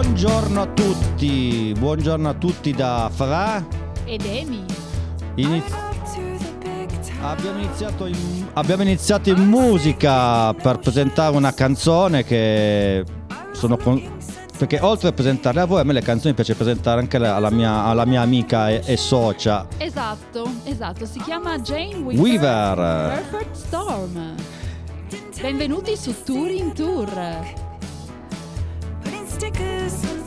Buongiorno a tutti, buongiorno a tutti da Fra. Ed Emi. Iniz- abbiamo, iniziato in, abbiamo iniziato in musica per presentare una canzone che sono con- perché oltre a presentarle a voi, a me le canzoni piace presentare anche alla, mia, alla mia amica e, e socia Esatto, esatto, si chiama Jane Weaver. Weaver. Perfect Storm. Benvenuti su Tour in Tour. because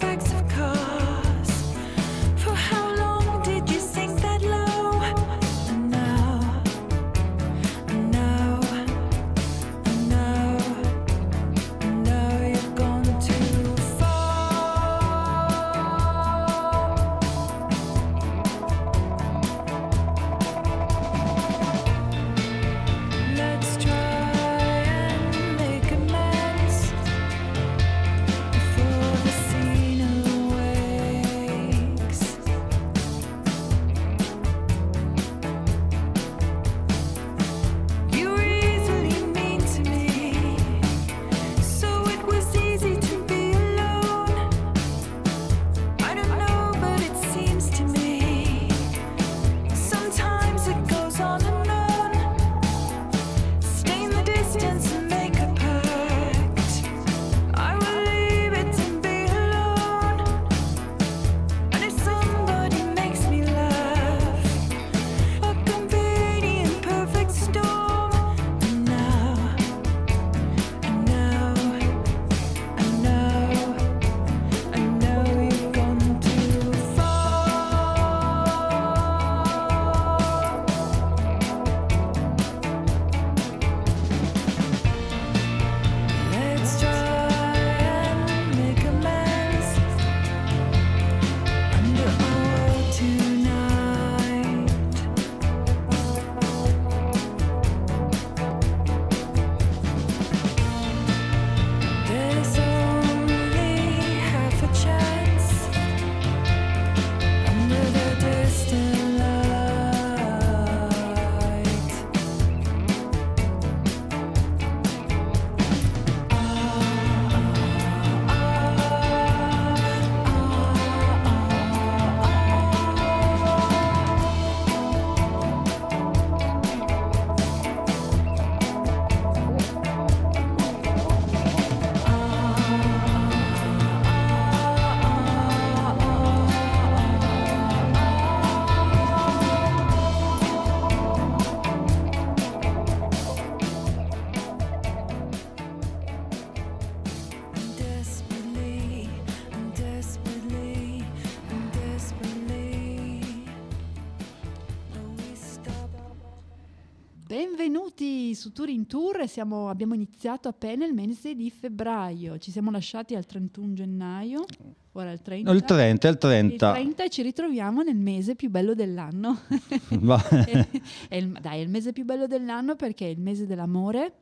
su Tour in Tour. Siamo- abbiamo iniziato appena il mese di febbraio. Ci siamo lasciati al 31 gennaio. Ora è il 30. No, il 30, il Il 30. 30 e ci ritroviamo nel mese più bello dell'anno. È, è il, dai, è il mese più bello dell'anno perché è il mese dell'amore,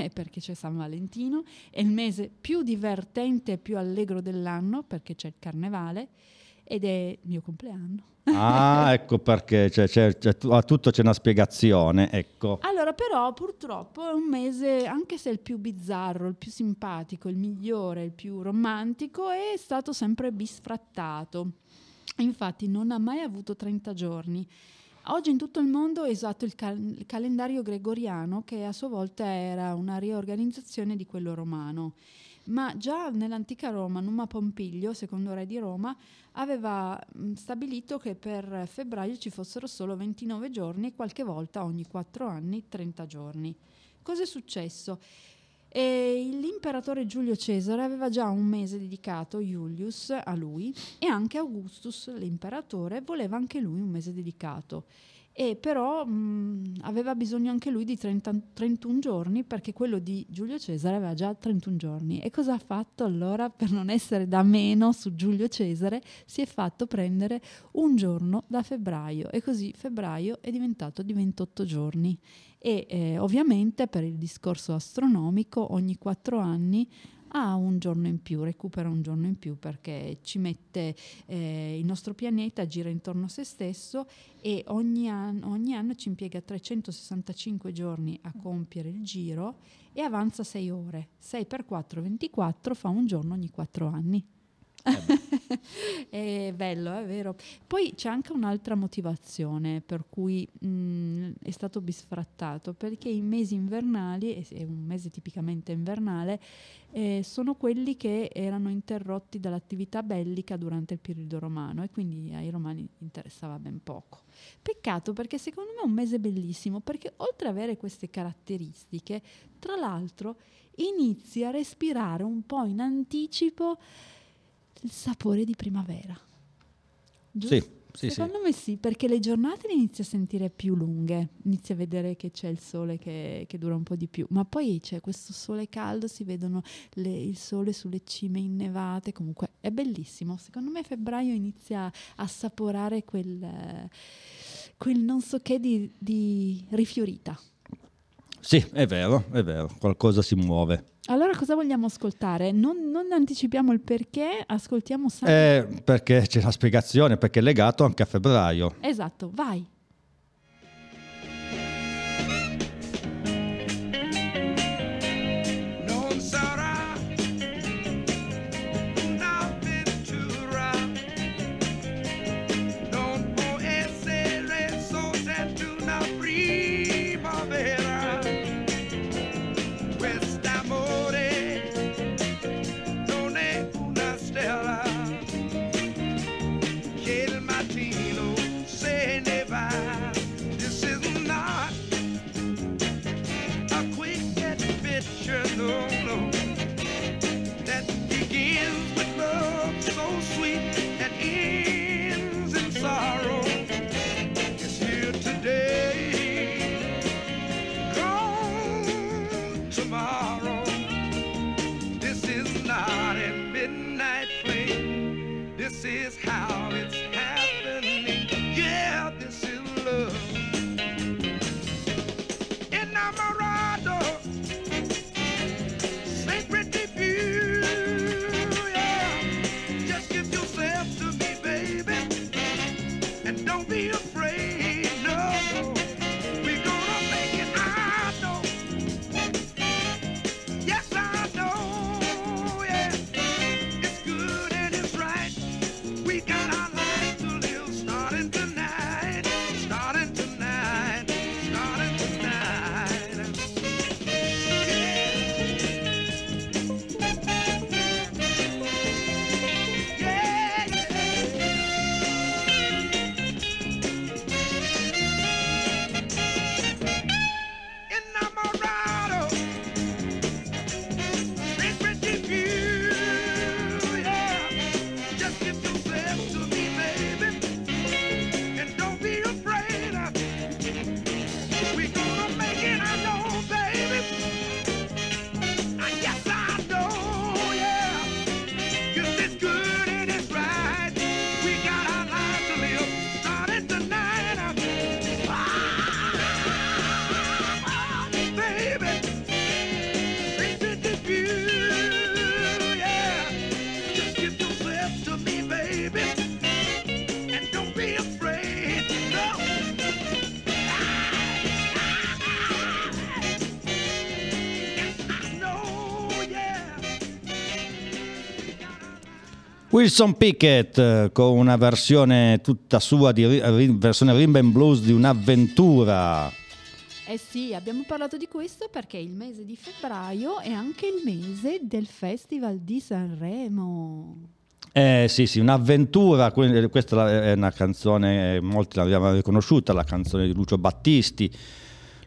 eh, perché c'è San Valentino, è il mese più divertente e più allegro dell'anno perché c'è il carnevale ed è il mio compleanno. Ah, ecco perché c'è- c'è- c'è- a tutto c'è una spiegazione, ecco. Allora, però, purtroppo è un mese, anche se il più bizzarro, il più simpatico, il migliore, il più romantico, è stato sempre bisfrattato. Infatti, non ha mai avuto 30 giorni. Oggi in tutto il mondo è usato il, cal- il calendario gregoriano, che a sua volta era una riorganizzazione di quello romano. Ma già nell'antica Roma, Numa Pompilio, secondo re di Roma, aveva stabilito che per febbraio ci fossero solo 29 giorni e qualche volta ogni 4 anni 30 giorni. Cosa è successo? E l'imperatore Giulio Cesare aveva già un mese dedicato, Iulius, a lui e anche Augustus, l'imperatore, voleva anche lui un mese dedicato. E però mh, aveva bisogno anche lui di 30 31 giorni perché quello di Giulio Cesare aveva già 31 giorni. E cosa ha fatto allora per non essere da meno su Giulio Cesare? Si è fatto prendere un giorno da febbraio e così febbraio è diventato di 28 giorni. E eh, ovviamente per il discorso astronomico ogni quattro anni ha un giorno in più, recupera un giorno in più perché ci mette eh, il nostro pianeta gira intorno a se stesso e ogni, an- ogni anno ci impiega 365 giorni a compiere il giro e avanza 6 ore. 6 per 4, 24 fa un giorno ogni 4 anni. è bello, è vero. Poi c'è anche un'altra motivazione per cui mh, è stato bisfrattato, perché i mesi invernali, è un mese tipicamente invernale, eh, sono quelli che erano interrotti dall'attività bellica durante il periodo romano e quindi ai romani interessava ben poco. Peccato perché secondo me è un mese bellissimo, perché oltre ad avere queste caratteristiche, tra l'altro inizi a respirare un po' in anticipo il sapore di primavera. Giusto? Sì, sì, sì. Secondo me sì, perché le giornate le inizi a sentire più lunghe, inizi a vedere che c'è il sole che, che dura un po' di più, ma poi c'è questo sole caldo, si vedono le- il sole sulle cime innevate, comunque è bellissimo. Secondo me febbraio inizia a assaporare quel, quel non so che di, di rifiorita. Sì, è vero, è vero, qualcosa si muove. Allora cosa vogliamo ascoltare? Non, non anticipiamo il perché, ascoltiamo San... Eh, perché c'è la spiegazione, perché è legato anche a febbraio. Esatto, vai. Wilson Pickett eh, con una versione tutta sua, di, versione and blues di un'avventura. Eh sì, abbiamo parlato di questo perché il mese di febbraio è anche il mese del Festival di Sanremo. Eh sì, sì, un'avventura, que- questa è una canzone, eh, molti l'abbiamo riconosciuta, la canzone di Lucio Battisti.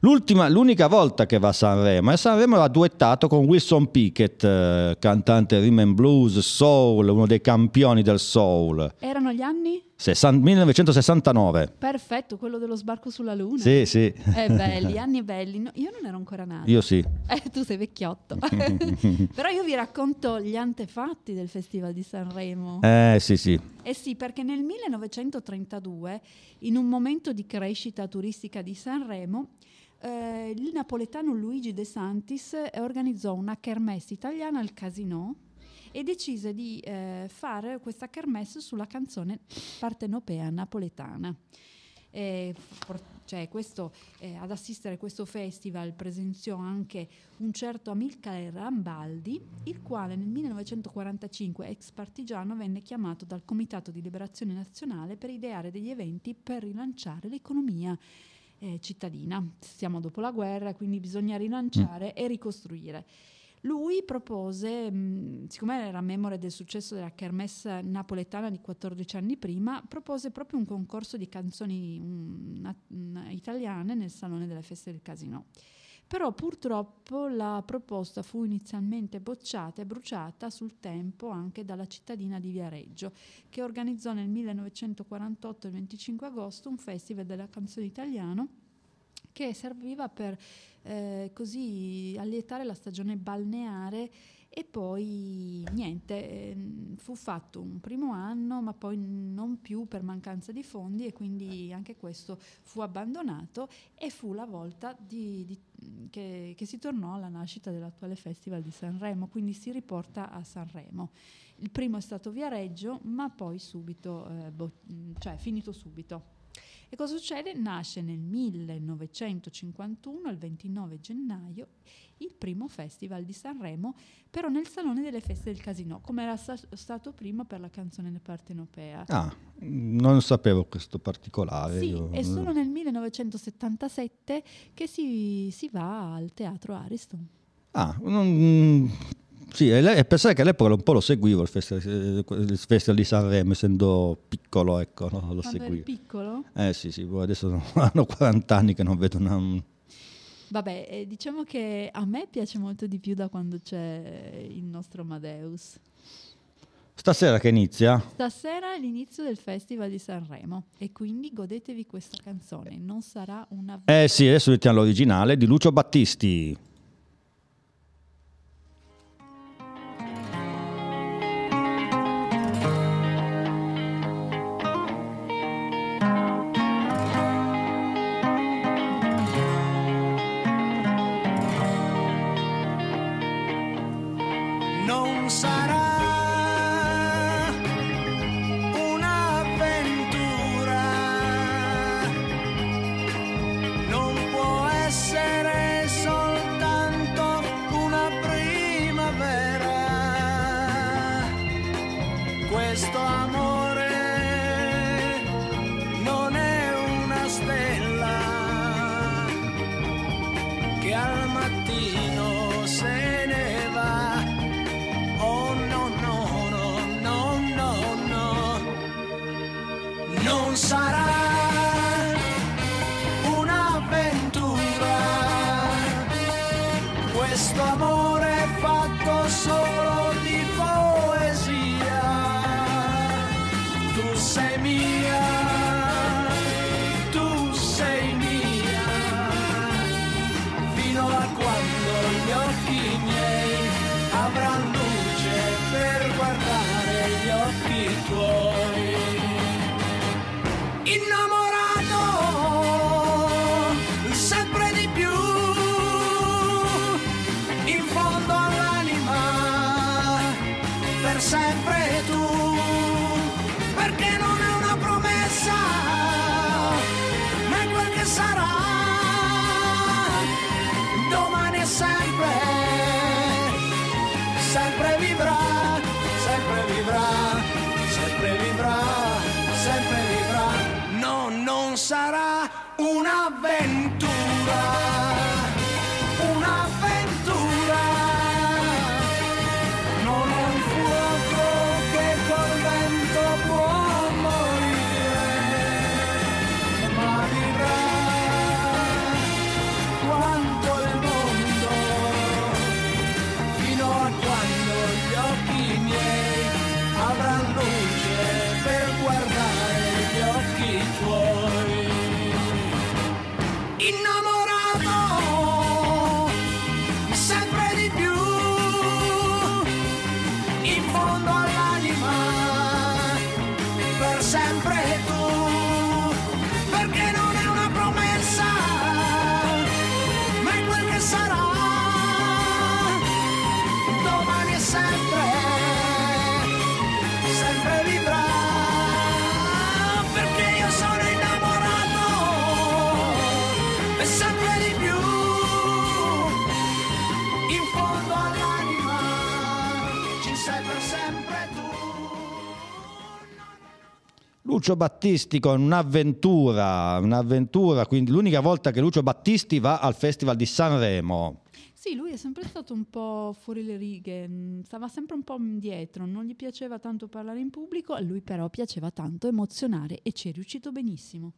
L'ultima- l'unica volta che va a Sanremo, e Sanremo ha duettato con Wilson Pickett, eh, cantante rhythm and blues, soul, uno dei campioni del soul. Erano gli anni? Sessan- 1969. Perfetto, quello dello sbarco sulla Luna. Sì, sì. Eh, belli, anni belli. No, io non ero ancora nata. Io sì. Eh, tu sei vecchiotto. Però io vi racconto gli antefatti del Festival di Sanremo. Eh sì, sì. Eh sì, perché nel 1932, in un momento di crescita turistica di Sanremo, eh, il napoletano Luigi De Santis eh, organizzò una kermesse italiana al Casino e decise di eh, fare questa kermesse sulla canzone partenopea napoletana. eh, cioè questo, eh, ad assistere a questo festival presenziò anche un certo Amilcare Rambaldi, il quale nel 1945, ex partigiano, venne chiamato dal Comitato di Liberazione Nazionale per ideare degli eventi per rilanciare l'economia eh, cittadina. Siamo dopo la guerra, quindi bisogna rilanciare e ricostruire. Lui propose, mh, siccome era memore del successo della kermesse napoletana di 14 anni prima, propose proprio un concorso di canzoni mm, na- mm, italiane nel Salone delle Feste del Casino. Però purtroppo la proposta fu inizialmente bocciata e bruciata sul tempo anche dalla cittadina di Viareggio, che organizzò nel 1948, il 25 agosto, un festival della canzone italiano che serviva per eh, così allietare la stagione balneare e poi niente, ehm, fu fatto un primo anno ma poi non più per mancanza di fondi e quindi anche questo fu abbandonato e fu la volta di- di- che, che si tornò alla nascita dell'attuale Festival di Sanremo, quindi si riporta a Sanremo. Il primo è stato Viareggio ma poi subito, eh, bo- cioè finito subito. E cosa succede? Nasce nel 1951, il 29 gennaio, il primo festival di Sanremo, però nel Salone delle Feste del Casino, come era sta- stato prima per la canzone partenopea. Ah, non sapevo questo particolare. Sì, io- è solo nel 1977 che si, si va al teatro Ariston. Ah, non- sì, e pensare che all'epoca un po' lo seguivo il festival, il festival di Sanremo, essendo piccolo, ecco, no, lo Quando seguivo. piccolo? Eh sì, sì, poi adesso sono- hanno 40 anni che non vedo una... Vabbè, eh, diciamo che a me piace molto di più da quando c'è il nostro Amadeus. Stasera che inizia? Stasera è l'inizio del Festival di Sanremo e quindi godetevi questa canzone. Non sarà una Eh sì, adesso mettiamo l'originale di Lucio Battisti. Questo amore è fatto solo di Lucio Battisti con un'avventura, un'avventura, quindi l'unica volta che Lucio Battisti va al Festival di Sanremo. Sì, lui è sempre stato un po' fuori le righe, mm, stava sempre un po' indietro, non gli piaceva tanto parlare in pubblico, a lui però piaceva tanto emozionare e ci è riuscito benissimo.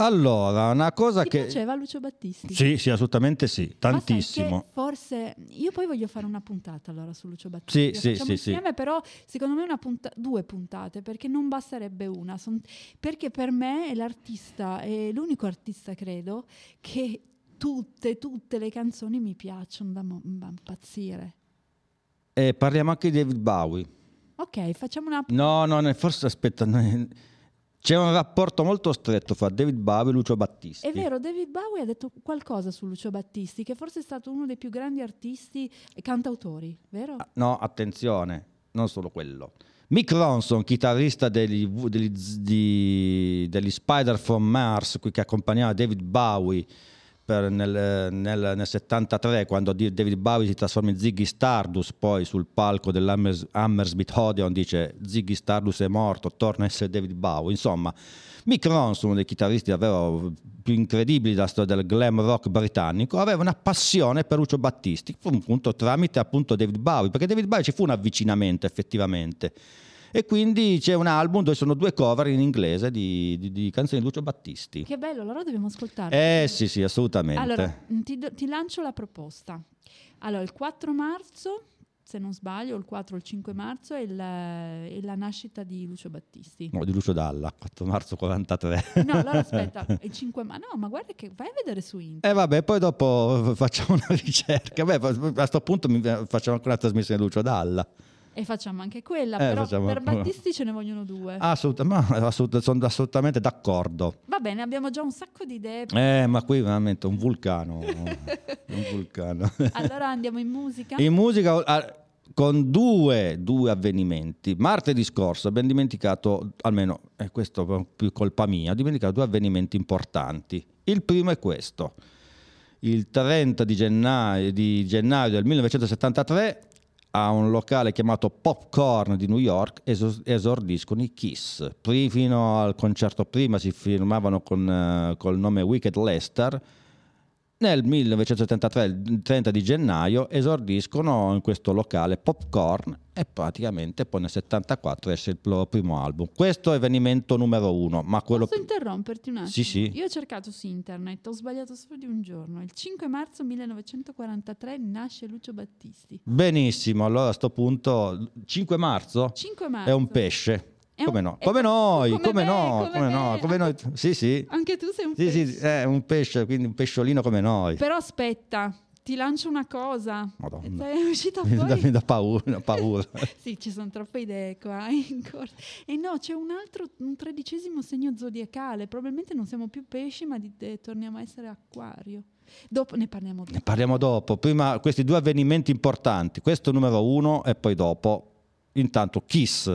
Allora, una cosa Ti che... piaceva Lucio Battisti? Sì, sì, assolutamente sì, tantissimo. forse io poi voglio fare una puntata allora su Lucio Battisti. Sì, sì, sì, sì. insieme, però secondo me una punta- due puntate perché non basterebbe una. Son- perché per me è l'artista, è l'unico artista credo che tutte, tutte le canzoni mi piacciono da, mo- da impazzire. E parliamo anche di David Bowie. Ok, facciamo una. No, no, no, forse aspetta, no, c'è un rapporto molto stretto fra David Bowie e Lucio Battisti. È vero, David Bowie ha detto qualcosa su Lucio Battisti, che forse è stato uno dei più grandi artisti e cantautori, vero? Ah, No, attenzione, non solo quello. Mick Ronson, chitarrista degli, degli, degli Spider from Mars, qui che accompagnava David Bowie per- nel, nel- nel 73, quando David Bowie si trasforma in Ziggy Stardust, poi sul palco dell'Hammersmith Odeon dice Ziggy Stardust è morto, torna a essere David Bowie. Insomma, Mick Ronson, uno dei chitarristi davvero più incredibili della storia del glam rock britannico, aveva una passione per Lucio Battisti, appunto tramite appunto David Bowie, perché David Bowie ci fu un avvicinamento effettivamente. E quindi c'è un album dove sono due cover in inglese di, di- di canzoni di Lucio Battisti. Che bello, allora dobbiamo ascoltare. Eh sì, sì, assolutamente. Allora, mm, ti, ti lancio la proposta. Allora, il 4 marzo, se non sbaglio, il 4 o il 5 marzo è, il- è la nascita di Lucio Battisti. No, di Lucio Dalla, 4 marzo 43. No, allora aspetta, il 5 marzo. No, ma guarda che vai a vedere su internet. E vabbè, poi dopo facciamo una ricerca. Beh, a questo punto facciamo anche una trasmissione di Lucio Dalla. E facciamo anche quella, Eh, però facciamo per Battisti ce ne vogliono due. Assolut- ma assolut- sono assolutamente d'accordo. Va bene, abbiamo già un sacco di idee. Eh, ma qui veramente un vulcano. un vulcano. Allora andiamo in musica. In musica ah, con due, due avvenimenti. Martedì scorso abbiamo dimenticato, almeno è questo è più colpa mia, ho dimenticato due avvenimenti importanti. Il primo è questo. Il 30 di gennaio, di gennaio del 1973 a un locale chiamato Popcorn di New York eso- esordiscono i Kiss. Fino al concerto prima si firmavano con eh, col nome Wicked Lester. Nel 1973, il 30 di gennaio, esordiscono in questo locale Popcorn e praticamente poi nel 74 esce il loro primo album. Questo è avvenimento numero uno, ma quello Posso interromperti un attimo? Sì, sì. Io ho cercato su internet, ho sbagliato solo di un giorno. Il 5 marzo 1943 nasce Lucio Battisti. benissimo. Allora a sto punto 5 marzo 5 marzo. è un pesce. Come no? Come noi, come come me, no, come no, me. come noi. Sì, sì. Anche tu sei un Sì, pesce. sì, è un pesce, quindi un pesciolino come noi. Però aspetta, ti lancio una cosa. Madonna. È uscita fuori. dà paura, mi dà paura. sì, ci sono troppe idee qua in corso. E no, c'è un altro, un tredicesimo segno zodiacale. Probabilmente non siamo più pesci, ma di- eh, torniamo a essere acquario. Dopo ne parliamo dopo. Ne parliamo dopo. Prima questi due avvenimenti importanti. Questo numero uno e poi dopo. Intanto Kiss.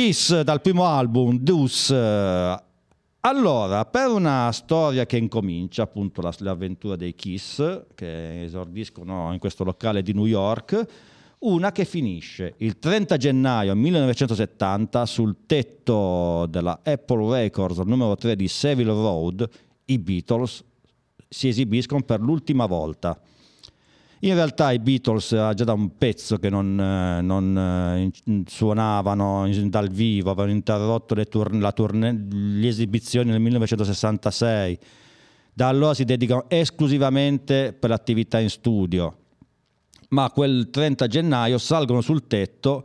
Kiss dal primo album, Deuce. Allora, per una storia che incomincia, appunto la- l'avventura dei Kiss, che esordiscono in questo locale di New York, una che finisce il 30 gennaio 1970 sul tetto della Apple Records numero 3 di Savile Road, i Beatles si esibiscono per l'ultima volta. In realtà i Beatles era già da un pezzo che non, eh, non, eh, suonavano dal vivo, avevano interrotto le, tourn- la tournée- le esibizioni nel 1966. Da allora si dedicano esclusivamente per l'attività in studio, ma quel 30 gennaio salgono sul tetto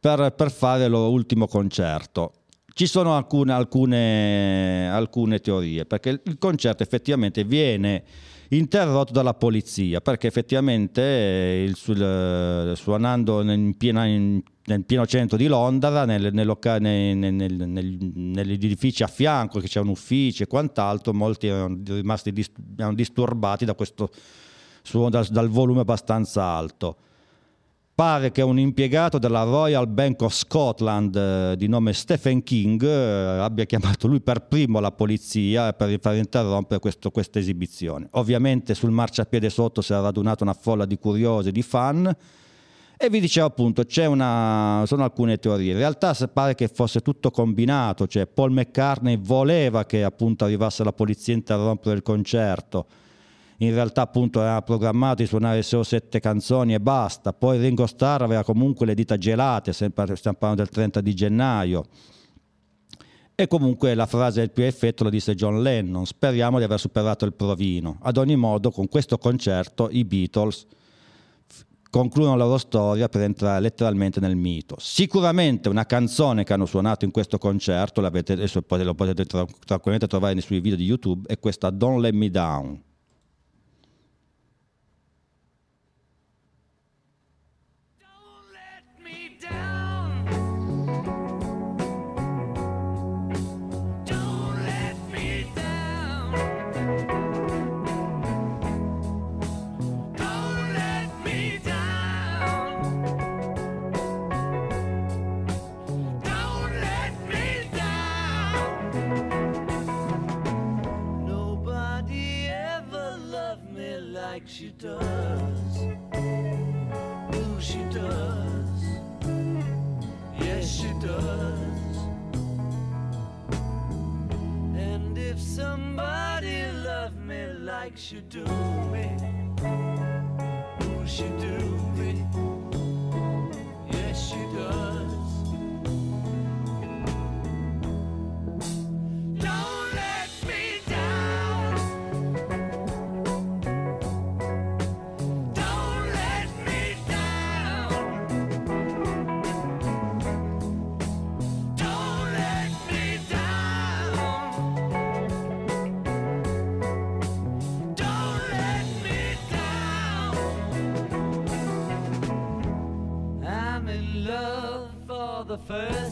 per, per fare il ultimo concerto. Ci sono alcune, alcune, alcune teorie, perché il concerto effettivamente viene interrotto dalla polizia, perché effettivamente eh, il, sul- eh, suonando in piena- in- nel pieno centro di Londra, nel- nel nel- negli edifici a fianco, che c'è un ufficio e quant'altro, molti erano rimasti dis- erano disturbati da questo dal, dal volume abbastanza alto. Pare che un impiegato della Royal Bank of Scotland eh, di nome Stephen King eh, abbia chiamato lui per primo la polizia per far interrompere questo- questa esibizione. Ovviamente sul marciapiede sotto si era radunata una folla di curiosi, di fan e vi dicevo appunto, una, sono alcune teorie. In realtà pare che fosse tutto combinato, cioè Paul McCartney voleva che appunto arrivasse la polizia a interrompere il concerto in realtà appunto era programmato di suonare solo sette canzoni e basta, poi Ringo Starr aveva comunque le dita gelate, sempre, stiamo parlando del 30 di gennaio. E comunque la frase del più effetto lo disse John Lennon, speriamo di aver superato il provino. Ad ogni modo con questo concerto i Beatles concludono la loro storia per entrare letteralmente nel mito. Sicuramente una canzone che hanno suonato in questo concerto, lo potete tra- tranquillamente trovare nei suoi video di YouTube, è questa Don't Let Me Down. Me like she do me, ooh, she do first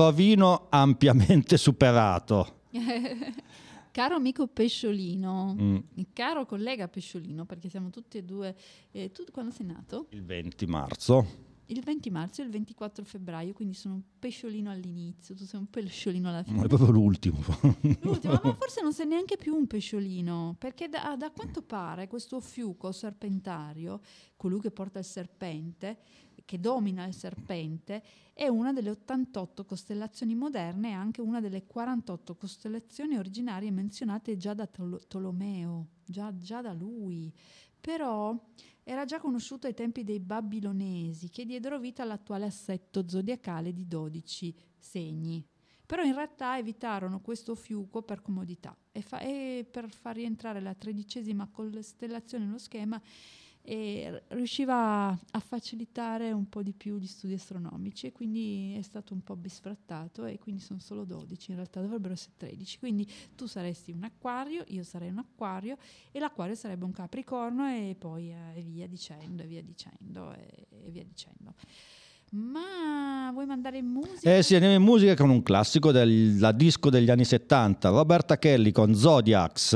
sprovino ampiamente superato. Caro amico Pesciolino, Mm. caro collega Pesciolino, perché siamo tutti e due. eh, tu quando sei nato? Il 20 marzo. Il 20 marzo e il 24 febbraio, quindi sono un pesciolino all'inizio, tu sei un pesciolino alla fine. è proprio l'ultimo. L'ultimo, ma forse non sei neanche più un pesciolino, perché da, da quanto pare questo fiuco serpentario, colui che porta il serpente, che domina il serpente, è una delle 88 costellazioni moderne e anche una delle 48 costellazioni originarie menzionate già da Tol- Tolomeo, già, già da lui. Però era già conosciuto ai tempi dei babilonesi che diedero vita all'attuale assetto zodiacale di 12 segni. Però in realtà evitarono questo fiuco per comodità e, fa- e per far rientrare la tredicesima costellazione nello schema e riusciva a facilitare un po' di più gli studi astronomici e quindi è stato un po' bisfrattato e quindi sono solo 12, in realtà dovrebbero essere 13. Quindi tu saresti un acquario, io sarei un acquario e l'acquario sarebbe un capricorno e poi eh, via dicendo, e via dicendo, e, e via dicendo. Ma vuoi mandare in musica? Eh sì, andiamo in musica con un classico della disco degli anni 70, Roberta Kelly con Zodiacs.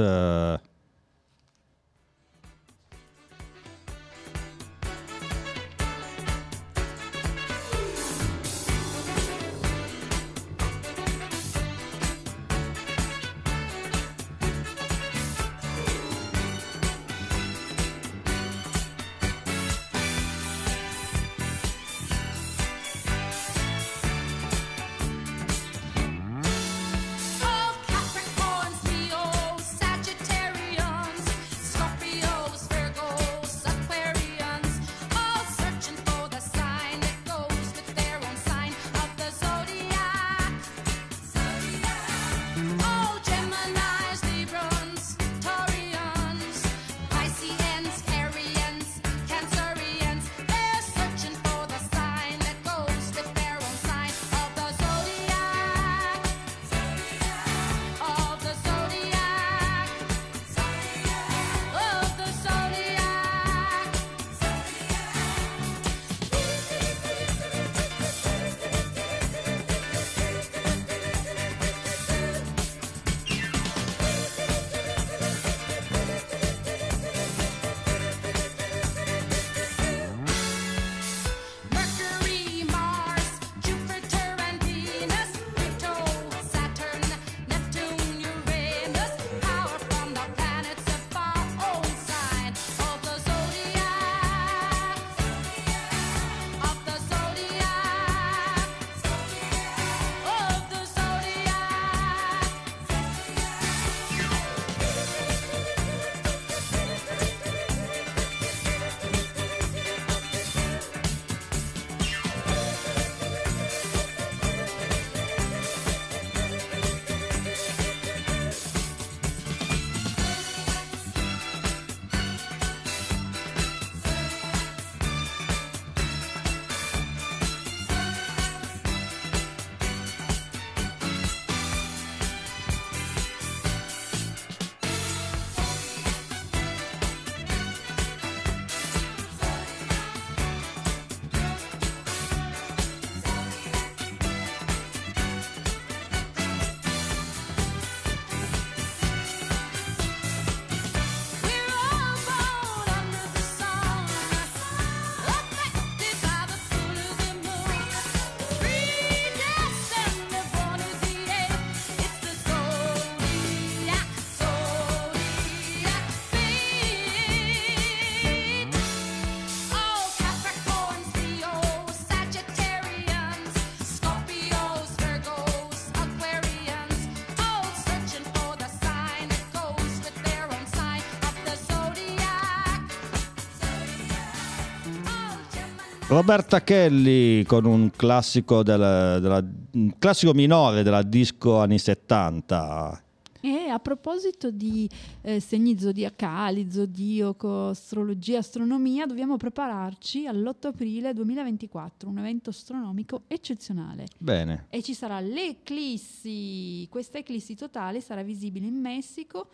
Roberta Kelly con un classico, del- della- un classico minore della disco anni 70. E a proposito di eh, segni zodiacali, zodioco, astrologia, astronomia, dobbiamo prepararci all'8 aprile 2024, un evento astronomico eccezionale. Bene. E ci sarà l'eclissi. Questa eclissi totale sarà visibile in Messico,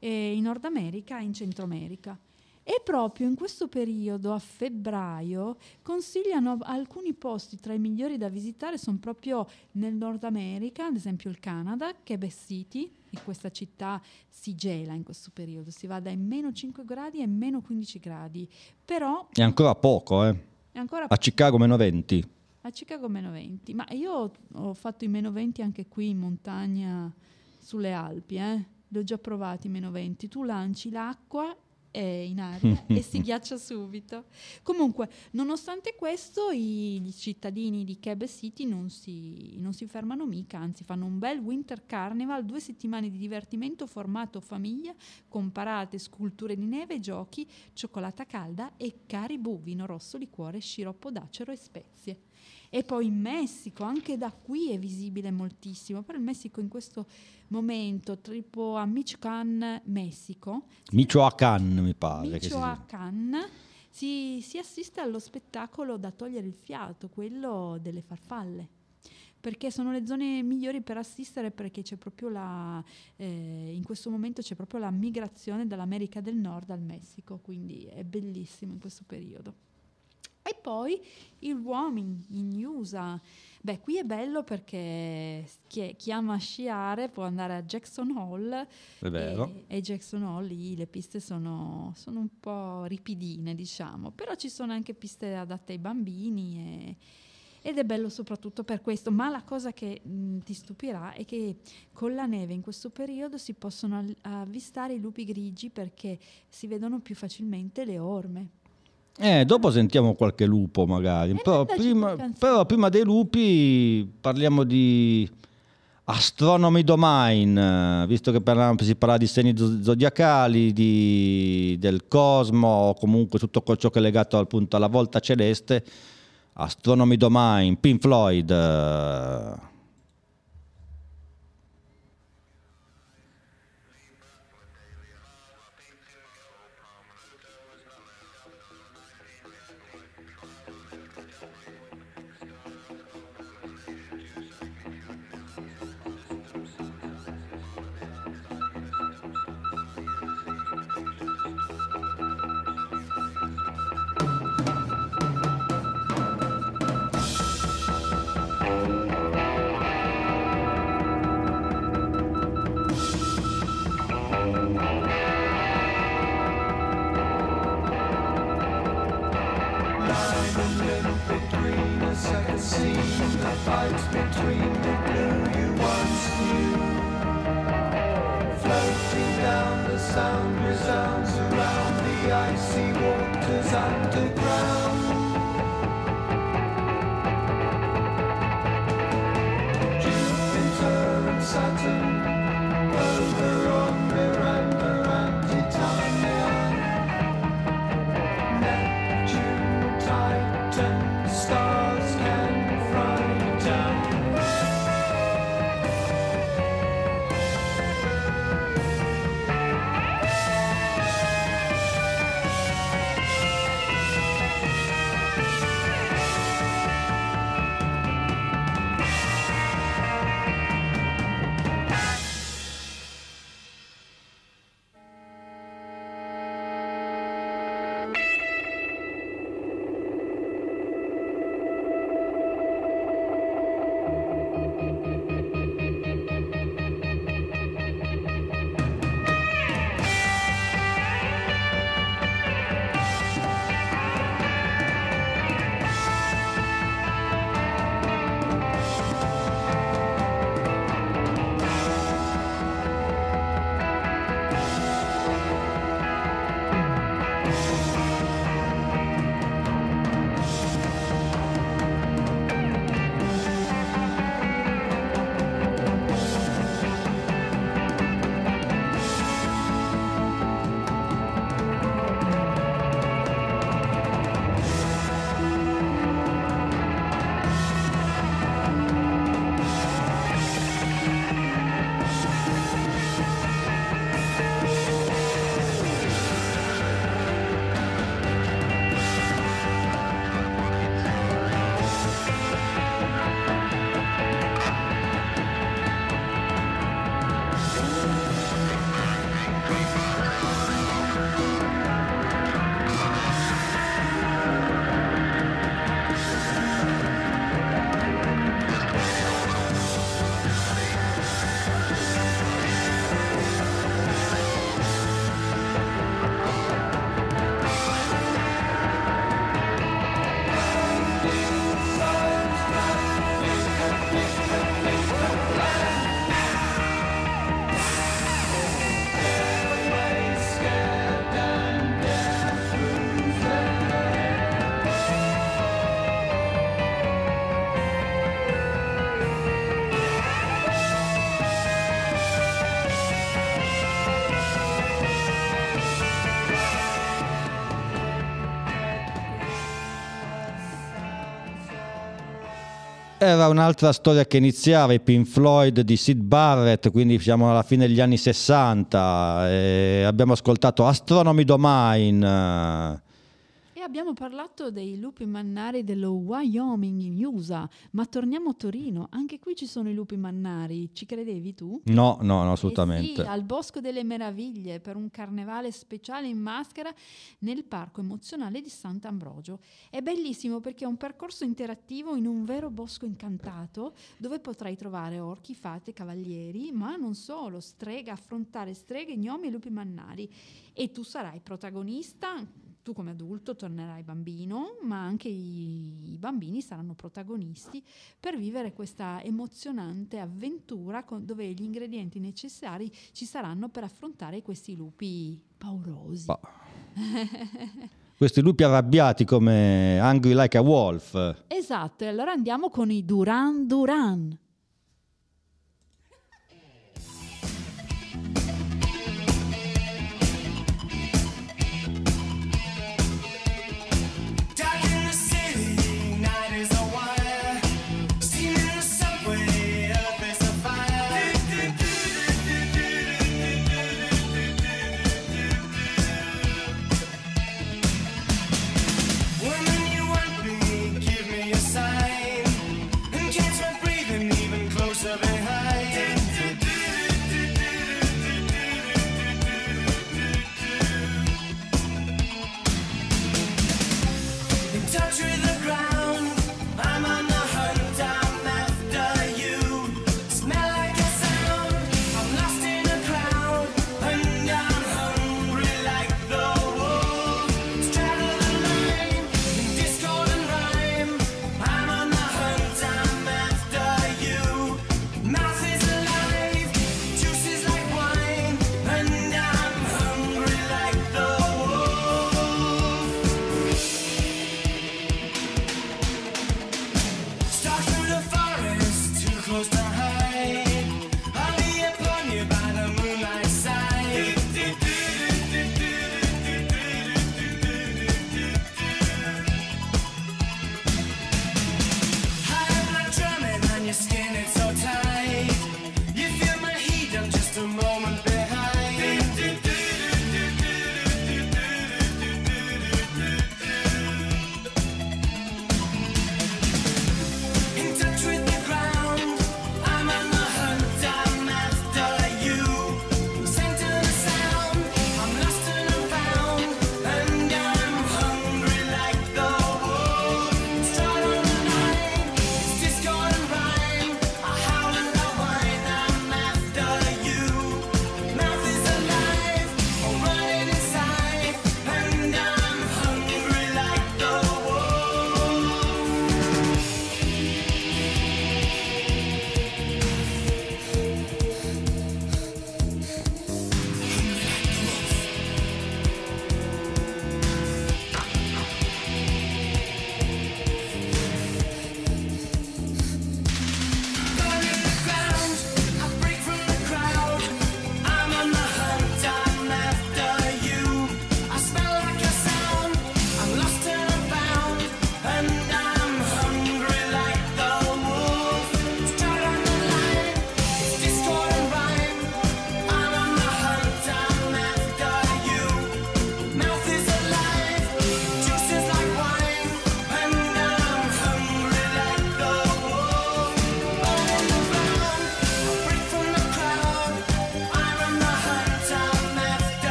eh, in Nord America e in Centro America. E proprio in questo periodo, a febbraio, consigliano alcuni posti tra i migliori da visitare, sono proprio nel Nord America, ad esempio il Canada, Quebec City, in questa città si gela in questo periodo, si va dai meno 5 gradi ai meno 15 gradi, però È ancora poco, eh. è ancora A Chicago meno 20. a Chicago meno 20, ma io ho- ho fatto i meno 20 anche qui in montagna sulle Alpi, eh? li ho già provati i meno 20. Tu lanci l'acqua eh, in aria e si ghiaccia subito. Comunque, nonostante questo, i, gli cittadini di Quebec City non si, non si fermano mica, anzi fanno un bel Winter Carnival, due settimane di divertimento formato famiglia, con parate, sculture di neve, giochi, cioccolata calda e caribou, vino rosso, liquore, sciroppo d'acero e spezie. E poi in Messico, anche da qui è visibile moltissimo, però il Messico in questo momento, tipo a Michoacán, Messico, Michoacán, mi pare. Michoacán, si, si assiste allo spettacolo da togliere il fiato, quello delle farfalle. Perché sono le zone migliori per assistere perché c'è proprio la, eh, in questo momento c'è proprio la migrazione dall'America del Nord al Messico, quindi è bellissimo in questo periodo. E poi il roaming in USA. Beh, qui è bello perché chi, chi ama sciare può andare a Jackson Hole È vero. e, e Jackson Hole lì le piste sono, sono un po' ripidine, diciamo, però ci sono anche piste adatte ai bambini e- ed è bello soprattutto per questo. Ma la cosa che mh, ti stupirà è che con la neve in questo periodo si possono avvistare i lupi grigi perché si vedono più facilmente le orme. Eh, dopo sentiamo qualche lupo magari. Eh, Però prima, però prima dei lupi parliamo di Astronomy Domain, eh, visto che parla- si parla di segni zo- zodiacali, di- del cosmo, comunque tutto ciò che è legato appunto alla volta celeste. Astronomy Domain, Pink Floyd. Era un'altra storia che iniziava, i Pink Floyd di Sid Barrett, quindi siamo alla fine degli anni 60. e abbiamo ascoltato Astronomy Domain. Eh, abbiamo parlato dei lupi mannari dello Wyoming in USA, ma torniamo a Torino, anche qui ci sono i lupi mannari, ci credevi tu? No, no, no, Eh assolutamente. sì, al Bosco delle Meraviglie per un carnevale speciale in maschera nel Parco Emozionale di Sant'Ambrogio. È bellissimo perché è un percorso interattivo in un vero bosco incantato dove potrai trovare orchi, fate, cavalieri, ma non solo, streghe, affrontare streghe, gnomi e lupi mannari. E tu sarai protagonista. Tu come adulto tornerai bambino, ma anche i, i bambini saranno protagonisti per vivere questa emozionante avventura con- dove gli ingredienti necessari ci saranno per affrontare questi lupi paurosi. Bah. Questi lupi arrabbiati come Angry Like a Wolf. Esatto, e allora andiamo con i Duran Duran.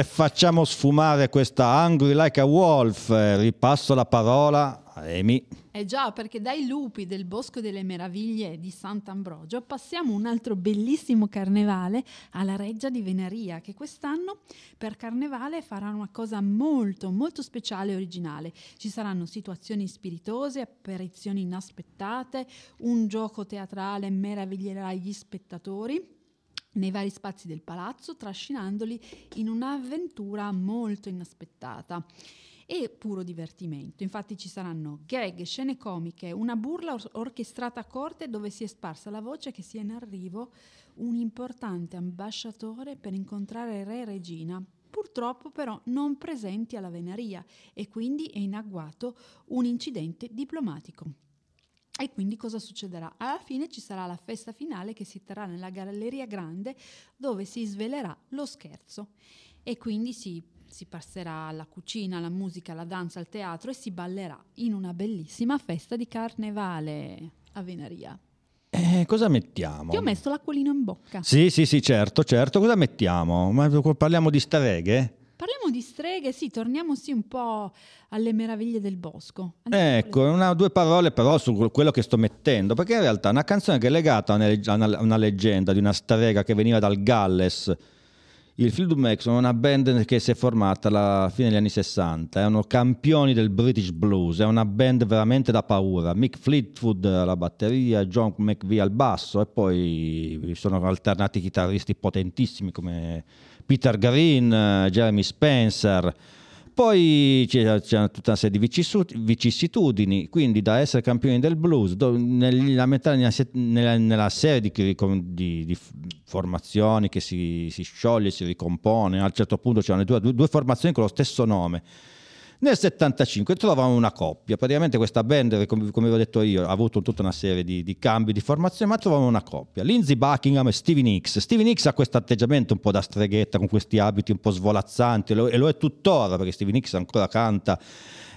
E facciamo sfumare questa Angry Like a Wolf. Eh, Ripasso la parola a Amy. Eh già, perché dai lupi del Bosco delle Meraviglie di Sant'Ambrogio passiamo un altro bellissimo carnevale alla Reggia di Venaria, che quest'anno per carnevale farà una cosa molto, molto speciale e originale. Ci saranno situazioni spiritose, apparizioni inaspettate, un gioco teatrale meraviglierà gli spettatori nei vari spazi del palazzo, trascinandoli in un'avventura molto inaspettata. e puro divertimento. Infatti ci saranno gag, scene comiche, una burla or- orchestrata a corte dove si è sparsa la voce che sia in arrivo un importante ambasciatore per incontrare Re e Regina. Purtroppo però non presenti alla venaria e quindi è in agguato un incidente diplomatico. E quindi cosa succederà? Alla fine ci sarà la festa finale che si terrà nella Galleria Grande dove si svelerà lo scherzo e quindi si, si passerà alla cucina, alla musica, alla danza, al teatro e si ballerà in una bellissima festa di carnevale a Venaria. Eh, cosa mettiamo? Ti ho messo l'acquolino in bocca. Sì, sì, sì, certo, certo. Cosa mettiamo? Ma parliamo di streghe? Parliamo di streghe, sì, torniamo sì un po' alle meraviglie del bosco. Andiamo Ecco, una, due parole però su quello che sto mettendo, perché in realtà è una canzone che è legata a una, a una leggenda di una strega che veniva dal Galles. Il Fleetwood Mac sono una band che si è formata alla fine degli anni 60, erano campioni del British Blues, è una band veramente da paura. Mick Fleetwood alla batteria, John McVie al basso e poi sono alternati chitarristi potentissimi come Peter Green, Jeremy Spencer. Poi c'è, c'è tutta una serie di vicissitudini, quindi da essere campioni del blues, do- nella, metà, nella, nella- serie di, di- di formazioni che si, si scioglie, si ricompone, a un certo punto c'erano due- due formazioni con lo stesso nome. Nel 75 trovano una coppia, praticamente questa band, come, vi ho detto io, ha avuto tutta una serie di, di cambi di formazione, ma trovano una coppia, Lindsay Buckingham e Stevie Nicks. Stevie Nicks ha questo atteggiamento un po' da streghetta, con questi abiti un po' svolazzanti, e lo, è tuttora, perché Stevie Nicks ancora canta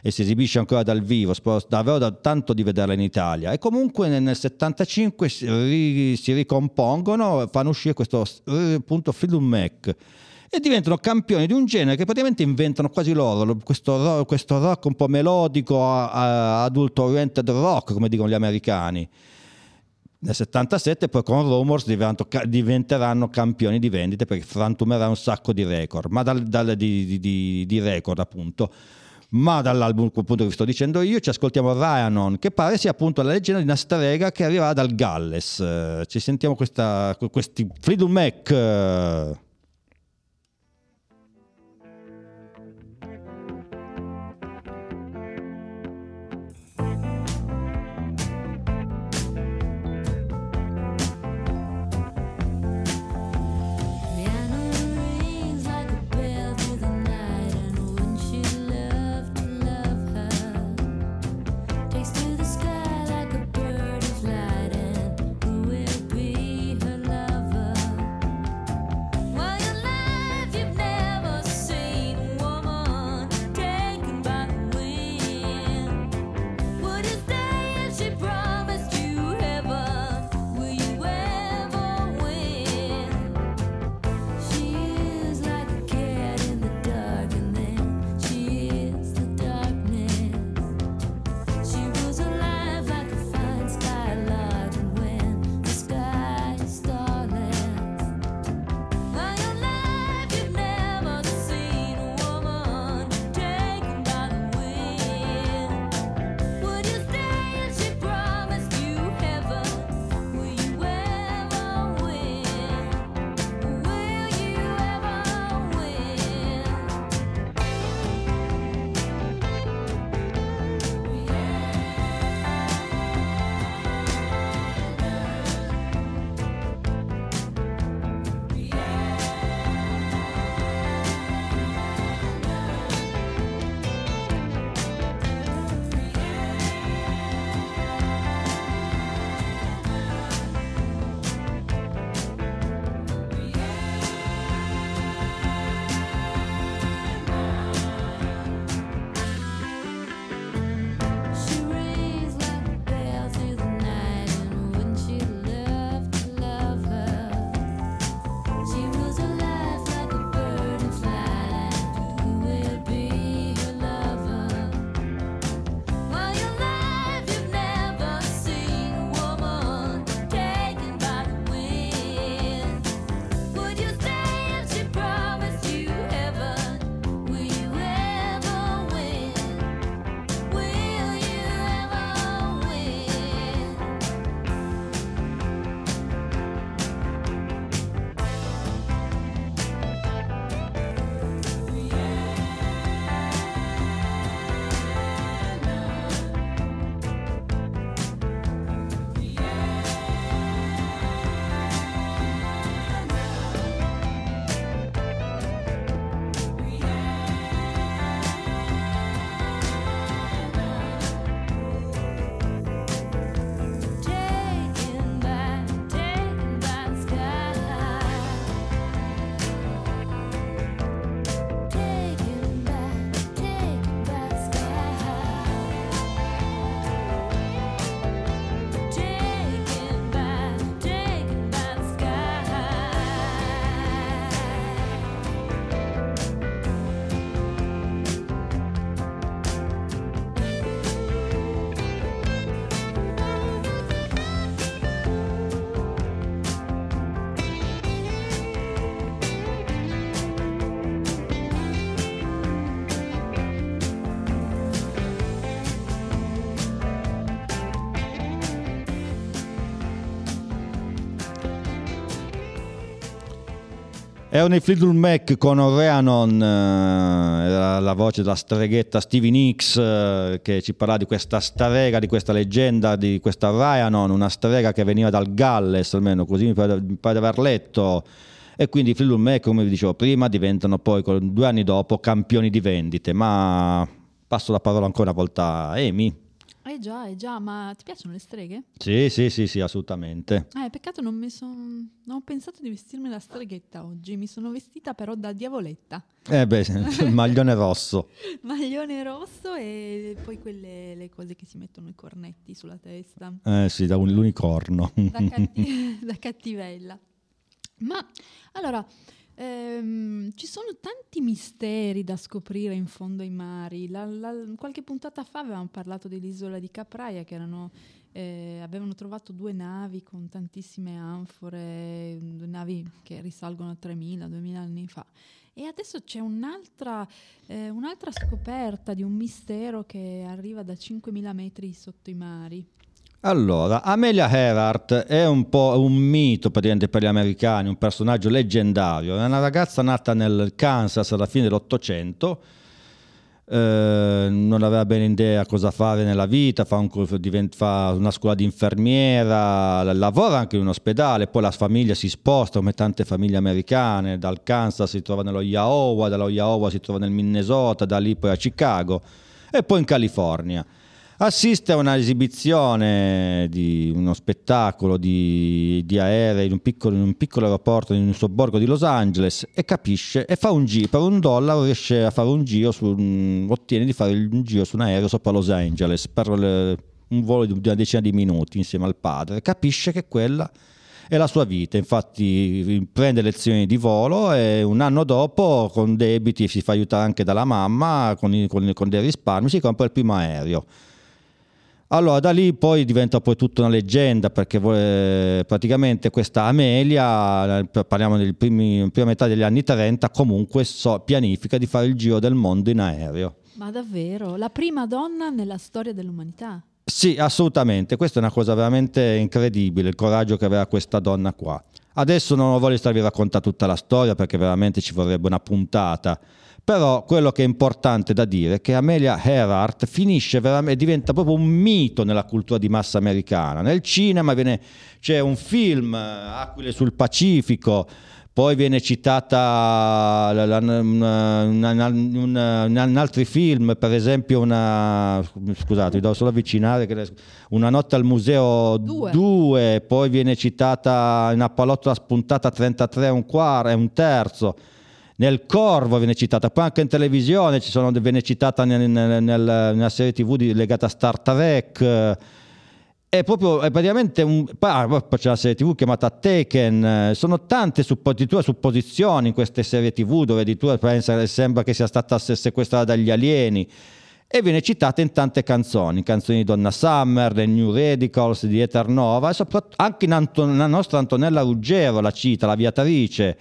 e si esibisce ancora dal vivo, davvero da tanto di vederla in Italia. E comunque nel, nel 75 si, ri- si ricompongono, fanno uscire questo appunto Fleetwood Mac e diventano campioni di un genere che praticamente inventano quasi loro, lo- questo, questo rock un po' melodico, adult oriented rock, come dicono gli americani. Nel 77 poi con Rumors diventeranno, ca- diventeranno campioni di vendite perché frantumerà un sacco di record, ma dal, dal- di, di- di- record appunto. Ma dall'album appunto che vi sto dicendo io ci ascoltiamo Ryanon che pare sia appunto la leggenda di una strega che arriva dal Galles. Eh, Ci sentiamo questa, questi Freedom Mac. Erano i Fleetwood Mac con Rhiannon, eh, la voce della streghetta Stevie Nicks eh, che ci parlava di questa strega, di questa leggenda, di questa Rhiannon, una strega che veniva dal Galles, almeno così mi pare, di aver letto. E quindi i Fleetwood Mac, come vi dicevo prima, diventano poi due anni dopo campioni di vendite. Ma passo la parola ancora una volta a Amy. Eh già, eh già, ma ti piacciono le streghe? Sì, sì, sì, sì, assolutamente. Eh, peccato non mi sono... Non ho pensato di vestirmi da streghetta oggi, mi sono vestita però da diavoletta. Eh beh, il maglione rosso. Maglione rosso e poi quelle le cose che si mettono i cornetti sulla testa. Eh sì, da un, l'unicorno. Da, catti- da cattivella. Ma allora, ehm, ci sono tanti misteri da scoprire in fondo ai mari. La- la- qualche puntata fa avevamo parlato dell'isola di Capraia che erano, eh, avevano trovato due navi con tantissime anfore, due navi che risalgono a 3.000-2.000 anni fa. E adesso c'è un'altra, eh, un'altra scoperta di un mistero che arriva da 5.000 metri sotto i mari. Allora, Amelia Earhart è un po' un mito praticamente per gli americani, un personaggio leggendario. È una ragazza nata nel Kansas alla fine dell'Ottocento, eh, non aveva bene idea cosa fare nella vita, fa, un fa una scuola di infermiera, lavora anche in un ospedale, poi la famiglia si sposta come tante famiglie americane, dal Kansas si trova nello Iowa, dallo Iowa si trova nel Minnesota, da lì poi a Chicago e poi in California assiste a una esibizione di uno spettacolo di, di aerei in un, piccolo, in un piccolo aeroporto in un sobborgo di Los Angeles e capisce e fa un giro per un dollaro riesce a fare un giro su, ottiene di fare un giro su un aereo sopra Los Angeles per le- un volo di una decina di minuti insieme al padre. Capisce che quella è la sua vita infatti prende lezioni di volo e un anno dopo con debiti si fa aiutare anche dalla mamma con, con- con dei risparmi si compra il primo aereo allora, da lì poi diventa poi tutta una leggenda perché vuole- praticamente questa Amelia, eh, parliamo della prima metà degli anni 30, comunque so- pianifica di fare il giro del mondo in aereo. Ma davvero? La prima donna nella storia dell'umanità? Sì, assolutamente, questa è una cosa veramente incredibile, il coraggio che aveva questa donna qua. Adesso non voglio starvi a raccontare tutta la storia perché veramente ci vorrebbe una puntata, però quello che è importante da dire è che Amelia Earhart finisce veramente, diventa proprio un mito nella cultura di massa americana. Nel cinema viene- c'è un film, eh, Aquile sul Pacifico, poi viene citata una- una- una- una- in altri film, per esempio una scusate, vi devo solo avvicinare una notte al museo Due. 2, poi viene citata in Appalottola spuntata 33 e un quarto e un terzo. Nel Corvo viene citata, poi anche in televisione ci sono, viene citata nel- nel- nel- nella serie TV di- legata a Star Trek. è proprio è praticamente un poi ah, c'è la serie tv chiamata Taken. Sono tante supposizioni in queste serie tv dove addirittura pensa, sembra che sia stata se- sequestrata dagli alieni. E viene citata in tante canzoni canzoni di Donna Summer, The New Radicals di Eternova e soprattutto anche in Anton- la nostra Antonella Ruggero la cita, l'aviatrice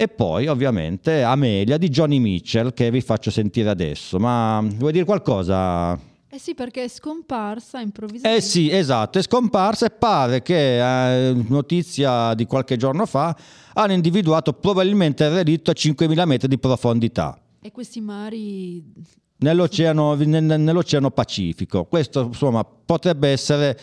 e poi ovviamente Amelia di Johnny Mitchell che vi faccio sentire adesso ma vuoi dire qualcosa? Eh sì, perché è scomparsa improvvisamente. Eh sì, esatto, è scomparsa e pare che, eh, notizia di qualche giorno fa, hanno individuato probabilmente il relitto a 5.000 metri di profondità. E questi mari... Nell'oceano, nel- nell'oceano Pacifico. Questo insomma potrebbe essere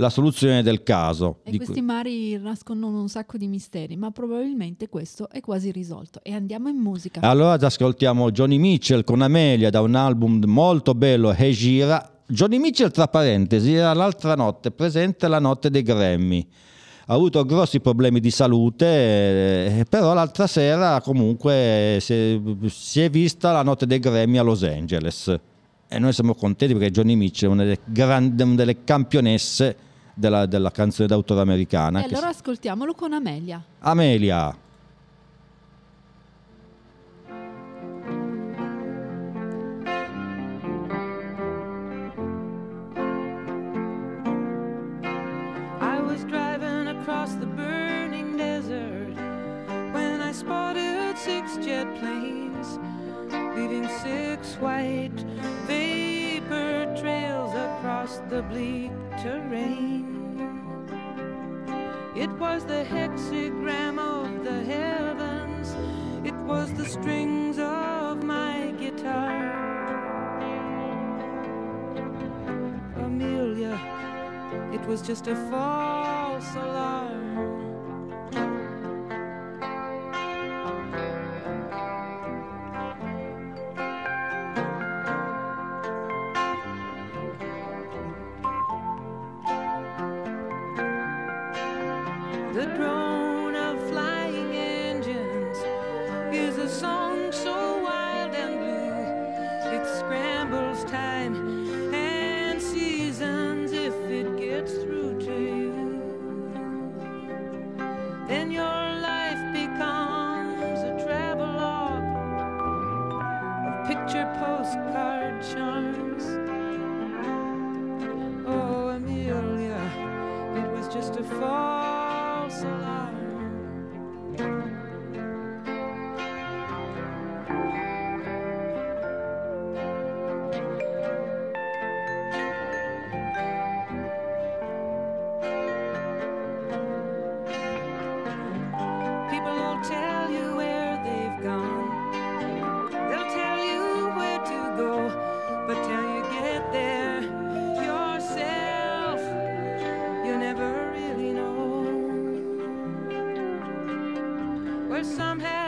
la soluzione del caso. E questi cui- mari nascondono un sacco di misteri, ma probabilmente questo è quasi risolto. E andiamo in musica. Allora ascoltiamo Johnny Mitchell con Amelia da un album molto bello, Hegira. Johnny Mitchell, tra parentesi, era l'altra notte presente la notte dei Grammy. Ha avuto grossi problemi di salute, eh, però l'altra sera comunque si è, si è vista la notte dei Grammy a Los Angeles. E noi siamo contenti perché Johnny Mitchell è una delle, grandi- una delle campionesse della, della canzone d'autore americana. e che allora si- ascoltiamolo con Amelia. Amelia. I was driving across the burning desert when I spotted six jet planes, leaving six white vapor trails across the bleak terrain. Was the hexagram of the heavens it was the strings of my guitar. Amelia, it was just a false alarm. somehow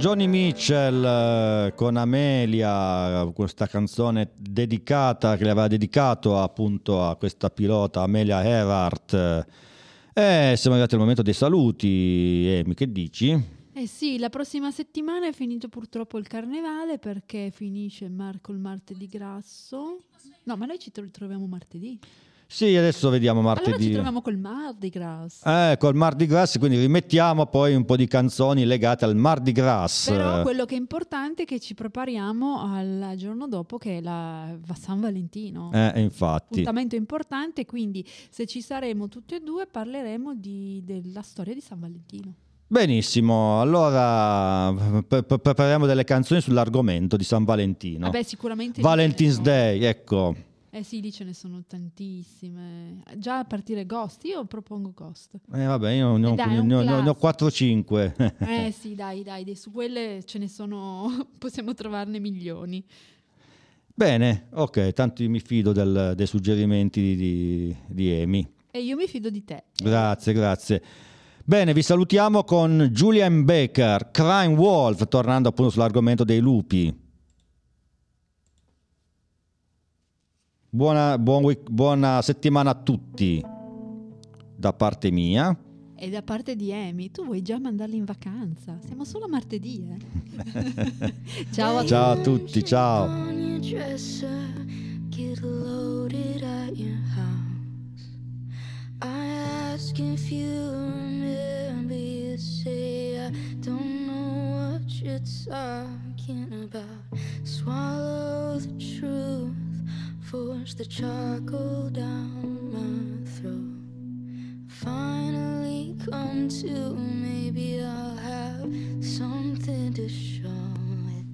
Johnny Mitchell eh, con Amelia, questa canzone dedicata che le aveva dedicato appunto a questa pilota Amelia Earhart. E siamo arrivati al momento dei saluti. Emi, che dici? Eh sì, la prossima settimana è finito purtroppo il carnevale perché finisce il mar- col martedì grasso. No, ma noi ci tro- troviamo martedì. Sì, adesso vediamo Allora ci martedì. troviamo col Mardi Gras. Eh, col Mardi Gras, quindi rimettiamo poi un po' di canzoni legate al Mardi Gras. Però quello che è importante è che ci prepariamo al giorno dopo che è la San Valentino. Eh, infatti. Appuntamento importante, quindi se ci saremo tutti e due parleremo di- della storia di San Valentino. Benissimo, allora pre- pre- prepariamo delle canzoni sull'argomento di San Valentino. Vabbè, sicuramente... Valentine's Day, ecco. Eh sì, lì ce ne sono tantissime. Già a partire Ghost, io propongo Ghost. Eh, vabbè, io ne ho, Eh ho- ho- ne ho classico. 4-5. Eh sì, dai, dai, su quelle ce ne sono, possiamo trovarne milioni. Bene, ok, tanto io mi fido del- dei suggerimenti di, di, di Amy. E io mi fido di te. Grazie, grazie. Bene, vi salutiamo con Julian Baker, Crime Wolf, tornando appunto sull'argomento dei lupi. Buona, buon week- buona settimana a tutti da parte mia. E da parte di Amy, tu vuoi già mandarli in vacanza? Siamo solo a martedì, eh? Ciao a Ciao a tutti, ciao. at your house. I ask if you remember, you say I don't know what you're talking about. Swallow the truth, force the charcoal down my throat. Finally come to, maybe I'll have something to show it.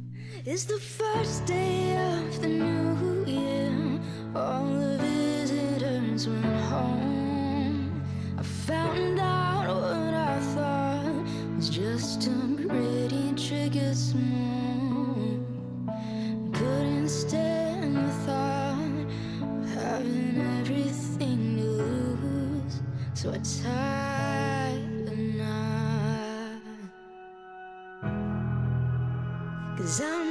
It's the first day of the new year. All the visitors went home. I found out what I thought was just a pretty trigger small. Cause I'm